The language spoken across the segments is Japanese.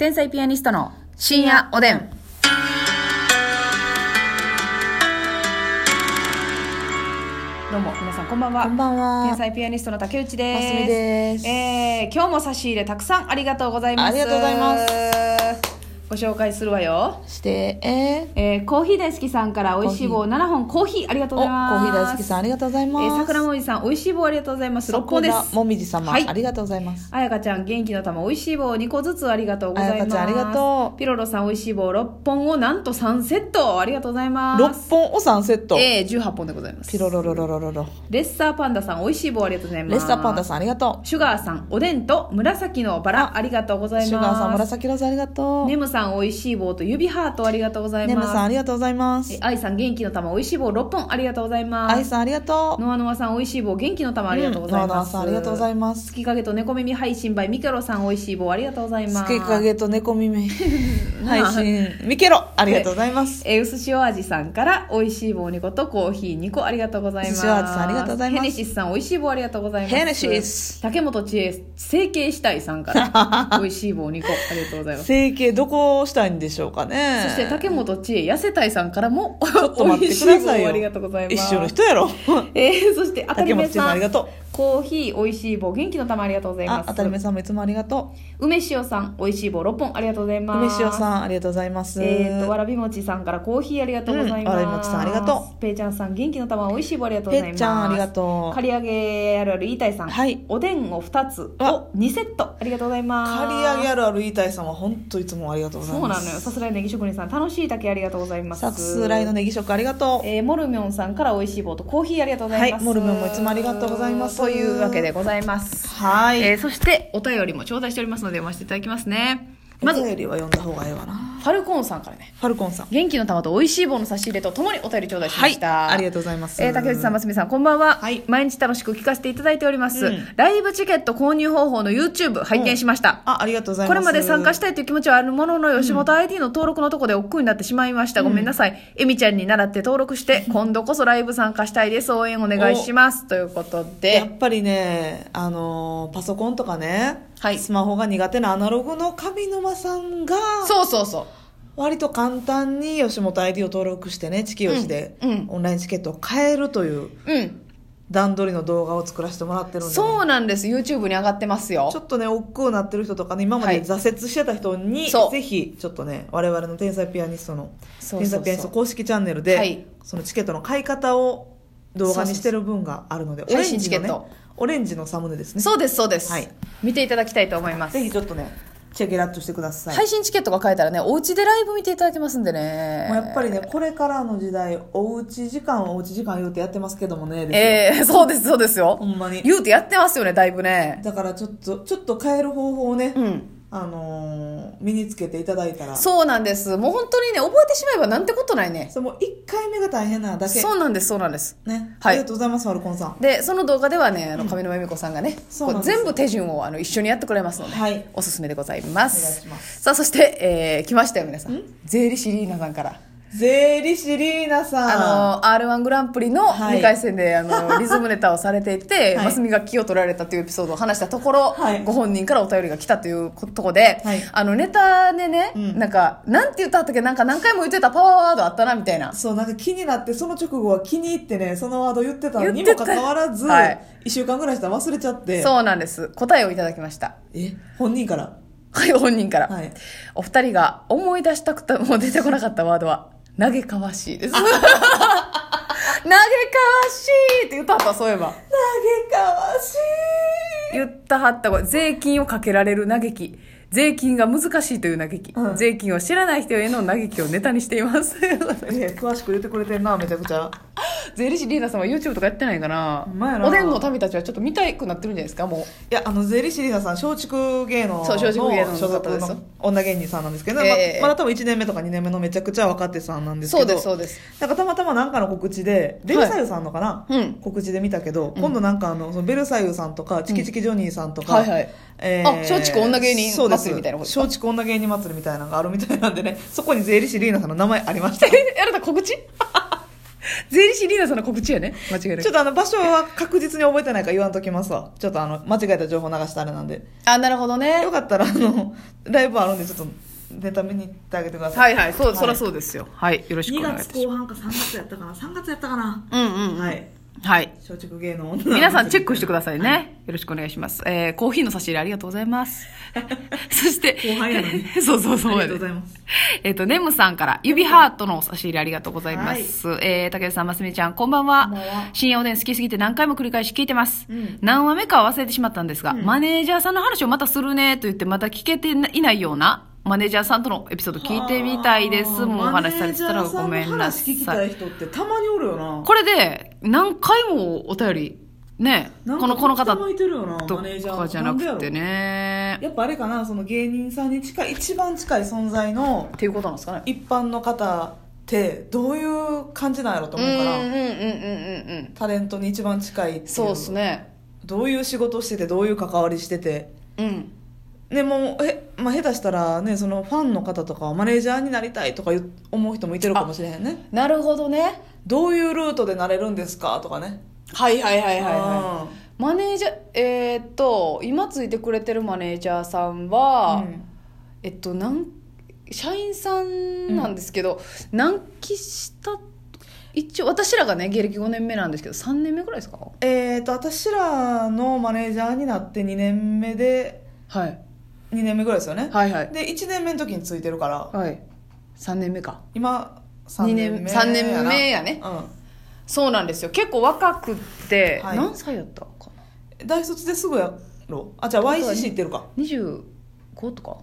天才ピアニストの深夜おでん。どうも、皆さんこんばんは。こんばんは天才ピアニストの竹内です。ますみですえー、今日も差し入れたくさんありがとうございます。ありがとうございますご紹介するわよ。して、えー、えー、コーヒー大好きさんから美味しい棒7本、コーヒーありがとうお、ございます。コーヒー大好きさんありがとうございます。えー、桜もみじさん、美味しい棒ありがとうございます。6本です。桜もみじ様、はいありがとうございます。あやかちゃん、元気の玉、美味しい棒2個ずつありがとうございます。あやかちゃんありがとうピロロさん、美味しい棒6本をなんと3セット。ありがとうございます。6本を3セット。えー、18本でございます。ピロロロロロロロ。レッサーパンダさん、美味しい棒ありがとうございます。レッサーパンダさんありがとシュガーさん、おでんと紫のバラ、ありがとうござう。います。シュガーさん、紫ローズありがとう。ネムさん、美味しい棒と指ハートありがとうございます。ネムさんありがとうございますえ。愛さん、元気の玉、美味しい棒6本ありがとうございます。愛さんありがとう。ノアノアさん、美味しい棒、元気の玉ありがとうございます。うんノアノアさんありがとうございます月影と猫耳配信 by ミケロさん、美味しい棒ありがとうございます。つけ影と猫耳配信、ミケロありがとうございます。えー、うすしお味さんから美味しい棒2個とコーヒー2個ありがとうございます。うすしお味さんありがとうございます ヘネシスさん美味しい棒ありがとうございます。ヘネシス竹本知恵整形したいさんから 美味しい棒2個ありがとうございます。整形どこをしたいんでしょうかね。そして竹本知恵痩せたいさんからもちょっと待ってくださいよ。ありがとうございます。一緒の人やろ。えー、そして竹本知恵さんありがとう。コーヒー美味しい棒元気の玉ありがとうございます。あ、当たり目さんもいつもありがと梅塩さん美味しい棒6本ありがとうございます。う。梅塩さんありがとうございます。えー、とわらびもちさんからコーヒーありがとうございます、うんわらびもちさんありがとうペイちゃんさん元気の玉美味しい棒ありがとうございますぺっちゃんありがとう刈り上げあるある言いたいさんはいおでんを2つあを2セットありがとうございます刈り上げあるある言いたいさんは本当いつもありがとうございそうます。なのよさすらいネギ職人さん楽しい竹ありがとうございますさすらいのネギ食ありがとう。えー、モルミョンさんから美味しい棒とコーヒーありがとうございます、はいモルミョンもいつもありがとうございますというわけでございますはい。えー、そしてお便りも頂戴しておりますので読ませていただきますねまずお便りは読んだ方がええわな。ファルコーンさんからねファルコンさん。元気の玉と美味しい棒の差し入れとともにお便り頂戴しまはい。した、ありがとうございます。えー、竹内さん、ますみさん、こんばんは。はい毎日楽しく聞かせていただいております。うんライブチケット購入方法の YouTube 拝見しました。あ、ありがとうございます。これまで参加したいという気持ちはあるものの、吉本 ID の登録のとこで億劫になってしまいました。ごめんなさい。えみちゃんに習って登録して、今度こそライブ参加したいです。応援お願いします。ということやでっ、ぱりね、あのーパソコンとかね、はいスマホが苦手なアナログの上沼さんが、そうそうそう。割と簡単に吉本 ID を登録してね、チキヨシでオンラインチケットを買えるといううん。段取りの動画を作らせてもらってるんでね、そうなんです。YouTube に上がってますよちょ。っとね、億劫になってる人とかね、今まで挫折してた人に、そうぜひ、ちょっとね、我々の天才ピアニストの、そうそうそう天才ピアニスト公式チャンネルで、はいそのチケットの買い方を動画にしてる分があるので、オレンジの配信チケットね、オレンジのサムネですね。そうです、そうです。はい見ていただきたいと思います。ぜひちょっとね、チェケラッとしてください。配信チケットが買えたらね、お家でライブ見ていただけますんでね。もうやっぱりね、これからの時代、おうち時間、おうち時間言うてやってますけどもね、ええそうです、そうですよ。ほんまに。言うてやってますよね、だいぶね。だからちょっと、ちょっと変える方法をね、うん。あのー身につけていただいたら、そうなんです。もう本当にね、覚えてしまえばなんてことないね。それもう1回目が大変なだけ。そうなんです、そうなんです。ね。はいありがとうございます、ファルコンさん。で、その動画ではね、あの、上沼恵美子さんがね、こうん全部手順をあの一緒にやってくれますので、はいおすすめでございますさあ、そして、えー、来ましたよ、皆さん？税理士リーナさんから。税理士リーナさん。あの、R1 グランプリのはい2回戦で、あの、リズムネタをされていて、はいマスミが気を取られたというエピソードを話したところ、はいご本人からお便りが来たというところで、はいあの、ネタでね、うんなんか、なんて言ったっけ？なんか何回も言ってたパワーワードあったな、みたいな。そう、なんか気になって、その直後は気に入ってね、そのワード言ってたのにもかかわらず、はい1週間ぐらいしたら忘れちゃって。そうなんです。答えをいただきました。え、本人から？はい、本人から。はいお二人が思い出したくても出てこなかったワードは、嘆かわしいです。嘆かわしいって言ったはった、そういえば。嘆かわしい。言ったはった税金をかけられる嘆き税金が難しいという嘆き、うん税金を知らない人への嘆きをネタにしています え詳しく言ってくれてんな、めちゃくちゃ。税理士リーナさんは YouTube とかやってないかなほんまやな。おでんの民たちはちょっと見たくなってるんじゃないですかもう。いや、あの、税理士リーナさん、松竹芸能のそう松竹芸能の所属の女芸人さんなんですけど、ええ。ままだ多分1年目とか2年目のめちゃくちゃ若手さんなんですけど、そうですそうです。なんかたまたまなんかの告知で、ベルサイユさんのかな、うん。告知で見たけど、今度なんかあの、そのベルサイユさんとか、チキチキジョニーさんとか、はいはい。えあ松竹女芸人祭りみたいな松竹女芸人祭りみたいなのがあるみたいなんでね、そこに税理士リーナさんの名前ありました。やらた告知？税理士リーナさんの告知やね。間違いなく。ちょっとあの場所は確実に覚えてないから言わんときますわ。ちょっとあの間違えた情報流したあれなんであなるほどね。よかったらあの ライブあるんでちょっとネタ見に行ってあげてください。はいはい。そう、はいそりゃそうですよ。はい。よろしくお2願いいたし月後半か3月やったかな。3月やったかな。うん、うん、はいはい松竹芸能皆さんチェックしてくださいね。よろしくお願いします。えー、コーヒーの差し入れありがとうございます。そして、後輩やのに そうそうそうありがとうございますえっ、と、ネムさんから、指ハートの差し入れありがとうございます。えー、竹内さん、ますみちゃん、こんばんは。深夜おでん好きすぎて何回も繰り返し聞いてます。うん何話目かは忘れてしまったんですが、マネージャーさんの話をまたするねと言ってまた聞けていないような、マネージャーさんとのエピソード聞いてみたいです。もうお話しされてたらごめんなマネージャーさんの話聞き。たい人ってたまにおるよなこれで、何回もお便り、ね、この、この方とマネージャーかじゃなくてね。ろやっぱあれかなその芸人さんに近い一番近い存在のっていうことなんですかね。一般の方ってどういう感じなんやろとうん思うから、うんうんうんうんうん。タレントに一番近いっていうそうですね。どういう仕事しててどういう関わりしててうん。でもうえ、まあ、下手したらねそのファンの方とかはマネージャーになりたいとか思う人もいてるかもしれへんねなるほどね。どういうルートでなれるんですかとかねはいはいはいはいはい。はマネージャー、えーっと、今ついてくれてるマネージャーさんは、うんえっと、なん、社員さんなんですけど、何期した、一応、私らがね、芸歴5年目なんですけど、3年目ぐらいですか？えー、と私らのマネージャーになって2年目ではい。2年目ぐらいですよね、はいはい。で1年目の時についてるから。はい。3年目か。今3年目二年三年目やね。うん。そうなんですよ。結構若くって、はい。何歳やったかな？大卒ですぐやろ。あじゃあ YCC 行ってるか ?25 とか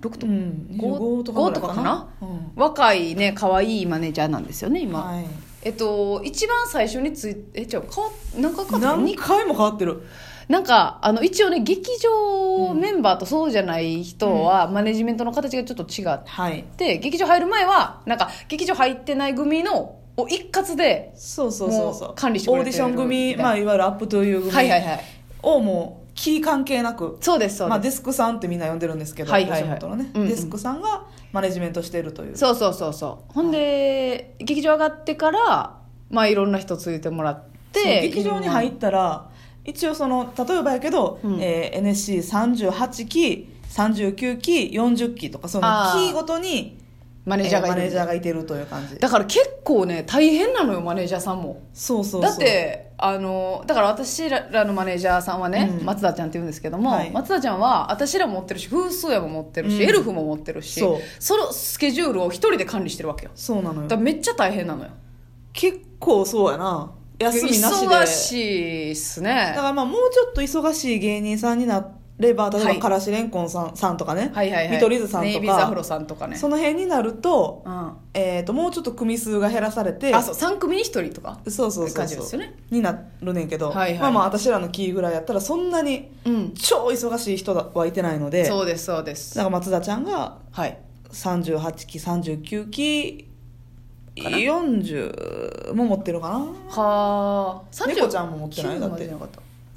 ?6 とか、うん5 25とかぐらいとかかな？うん。若いね、可愛いマネージャーなんですよね、今。はい。えっと、一番最初についえ、じゃあ、変わなんか変わった何に回も変わってるなんか、あの、一応ね、劇場メンバーとそうじゃない人は、マネジメントの形がちょっと違っはい。て、劇場入る前は、なんか、劇場入ってない組の、を一括で、そうそうそうそう。管理してオーディション組、まあ、いわゆるアップという組はいはいはい。をもうキー関係なくそうです、そうです。まあ、デスクさんってみんな呼んでるんですけど、はいはいはい。のね、うんうん。デスクさんがマネジメントしているという。そうそうそうそう。ほんで、劇場上がってからまあいろんな人ついてもらって劇場に入ったら一応その例えばやけど、うん。えー NSC38 期39期40期とかそのあー。期ごとにマネージャーがいる、えマネージャーがいてるという感じ。だから結構ね大変なのよマネージャーさんも。そうそうそう。だってあのだから私らのマネージャーさんはね、うん。松田ちゃんって言うんですけども、はい。松田ちゃんは私らも持ってるし風数屋も持ってるし、うん。エルフも持ってるしそう。そのスケジュールを一人で管理してるわけよ。そうなのよ。だからめっちゃ大変なのよ。結構そうやな休みなしで。忙しいっすねだからまあもうちょっと忙しい芸人さんになれば例えばはいからしれんこんさんさんとかね、はいはいはい。見取り図さんとか。ネイビーズアフロさんとかね。その辺になると,、うん。えー、ともうちょっと組数が減らされて。あそう。3組に1人とか？そうそうそう感じそうですよね。になるねんけど、はいはい。まあまあ私らのキーぐらいやったらそんなにうん。超忙しい人はいてないので。そうですそうですだから松田ちゃんがはい38期39期かな。40も持ってるかな。はあ。猫ちゃんも持ってない9だって。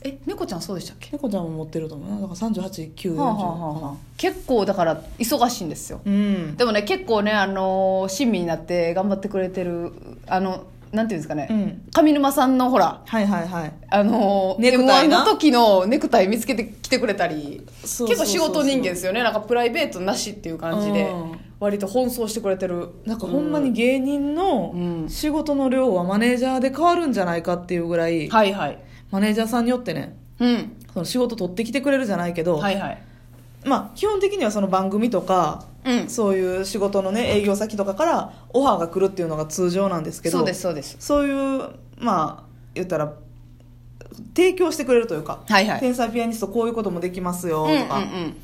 え猫ちゃんそうでしたっけ？猫ちゃんも持ってると思う。なだから38940、はあはあはあはあ。結構だから忙しいんですよ。うん。でもね結構ねあの親身になって頑張ってくれてるあのなんていうんですかね、うん。上沼さんのほらはいはいはい。あのネクタイ M1 なの時のネクタイ見つけてきてくれたりそうそうそうそう。結構仕事人間ですよね。なんかプライベートなしっていう感じで。うん割と奔走してくれてる。なんかほんまに芸人のうん。仕事の量はマネージャーで変わるんじゃないかっていうぐらい、はいはい。マネージャーさんによってねうん。その仕事取ってきてくれるじゃないけど、はいはい。まあ基本的にはその番組とかうん。そういう仕事のね営業先とかからオファーが来るっていうのが通常なんですけどそうですそうです。そういうまあ言ったら提供してくれるというか、はいはい。天才ピアニストこういうこともできますようんうんとか、うん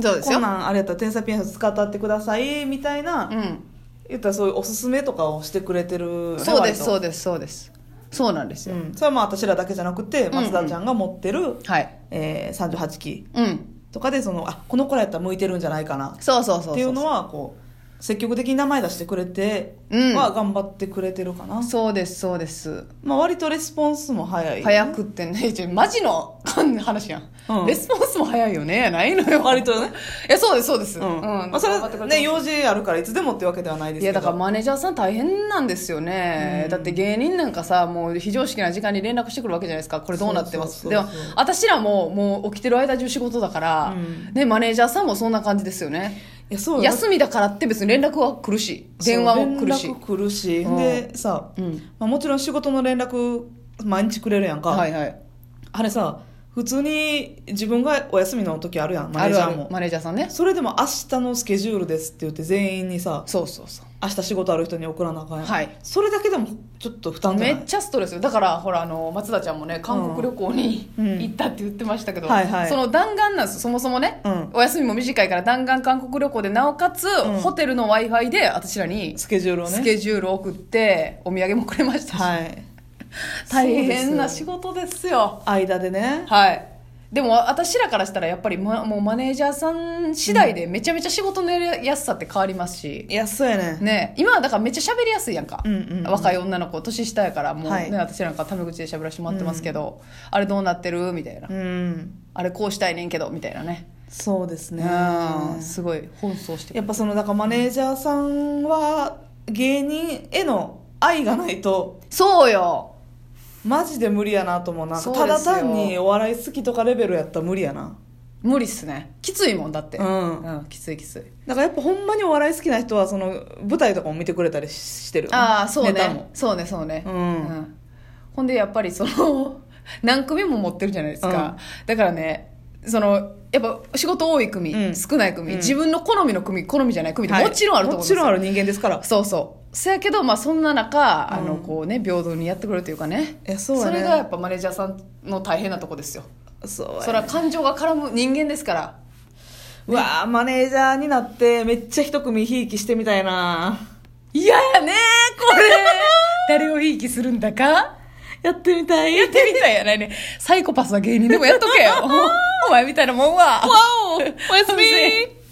そうですよ。こんなんあれやったら天才ピアニスト使ったってくださいみたいな、うん。言ったらそういうおすすめとかをしてくれてるよねそうですそうでですそうです。そうなんですよ、うん、それはまあ私らだけじゃなくてん松田ちゃんが持ってる、はい。えー、38期うん。とかでそのあこの子らやったら向いてるんじゃないかな。そうそうそうそう。っていうのはこう積極的に名前出してくれてうん。は頑張ってくれてるかな、そうですそうです。まあ、割とレスポンスも早い、早くってね マジの話やん、うん。レスポンスも早いよねないのよ。割とね。いやそうですそうです。うん。まあ、それはね、用事あるからいつでもってわけではないですけど。いやだからマネージャーさん大変なんですよね、うん。だって芸人なんかさもう非常識な時間に連絡してくるわけじゃないですか。これどうなってます？でも私らももう起きてる間中仕事だから、うん。ね、マネージャーさんもそんな感じですよね。いや、そうよ。休みだからって別に連絡は来るし。電話も来るし。連絡来るし。うん。で、さ、うん。まあ、もちろん仕事の連絡、毎日くれるやんか。はいはい。あれさ、普通に自分がお休みの時あるやん、マネージャーも。マネージャーさんね。それでも明日のスケジュールですって言って全員にさ、そうそうそう明日仕事ある人に送らなあかんやん。はいそれだけでもちょっと負担じゃない？めっちゃストレスよだからほらあの松田ちゃんもね韓国旅行に、うん行ったって言ってましたけど、はいはいその弾丸なんですそもそもね、うんお休みも短いから弾丸韓国旅行でなおかつ、んホテルの w i f i で私らにスケジュールをね。スケジュールを送ってお土産もくれましたし、はい。大変な仕事ですよ間でね。はいでも私らからしたらやっぱり、ま、もうマネージャーさん次第でめちゃめちゃ仕事のやりやすさって変わりますし、いや、そうやね。ね、今はだからめっちゃ喋りやすいやんか、うんうんうん。若い女の子年下やからもう、ねはい。私なんかタメ口で喋らせてもらってますけど、あれどうなってる？みたいな、うん。あれこうしたいねんけどみたいなね。そうですね。うん。すごい奔走してやっぱその、だからマネージャーさんは芸人への愛がないと、そうよマジで無理やなと思うな。そうですよ。ただ単にお笑い好きとかレベルやったら無理やな。無理っすね。きついもんだって。うん。うんきついきつい。だからやっぱほんまにお笑い好きな人はその舞台とかも見てくれたりしてる。ああそうネタも。ねそうねそうね。うん。ほんでやっぱりその 何組も持ってるじゃないですか、だからねそのやっぱ仕事多い組、うん。少ない組、うん。自分の好みの組好みじゃない組ってはいもちろんあると思うんですちろんある人間ですから。そうそうそやけど、まあ、そんな中、あのうんこうね平等にやってくれるというかね。いやそうやね。れがやっぱマネージャーさんの大変なとこですよ。そうやね。それは感情が絡む人間ですから。うわーマネージャーになってめっちゃ一組ひいきしてみたいな。嫌やねこれ。誰をいい気するんだか。やってみたい。やってみたいやないね。サイコパスな芸人でもやっとけよ。お前みたいなもんは。わおおやすみ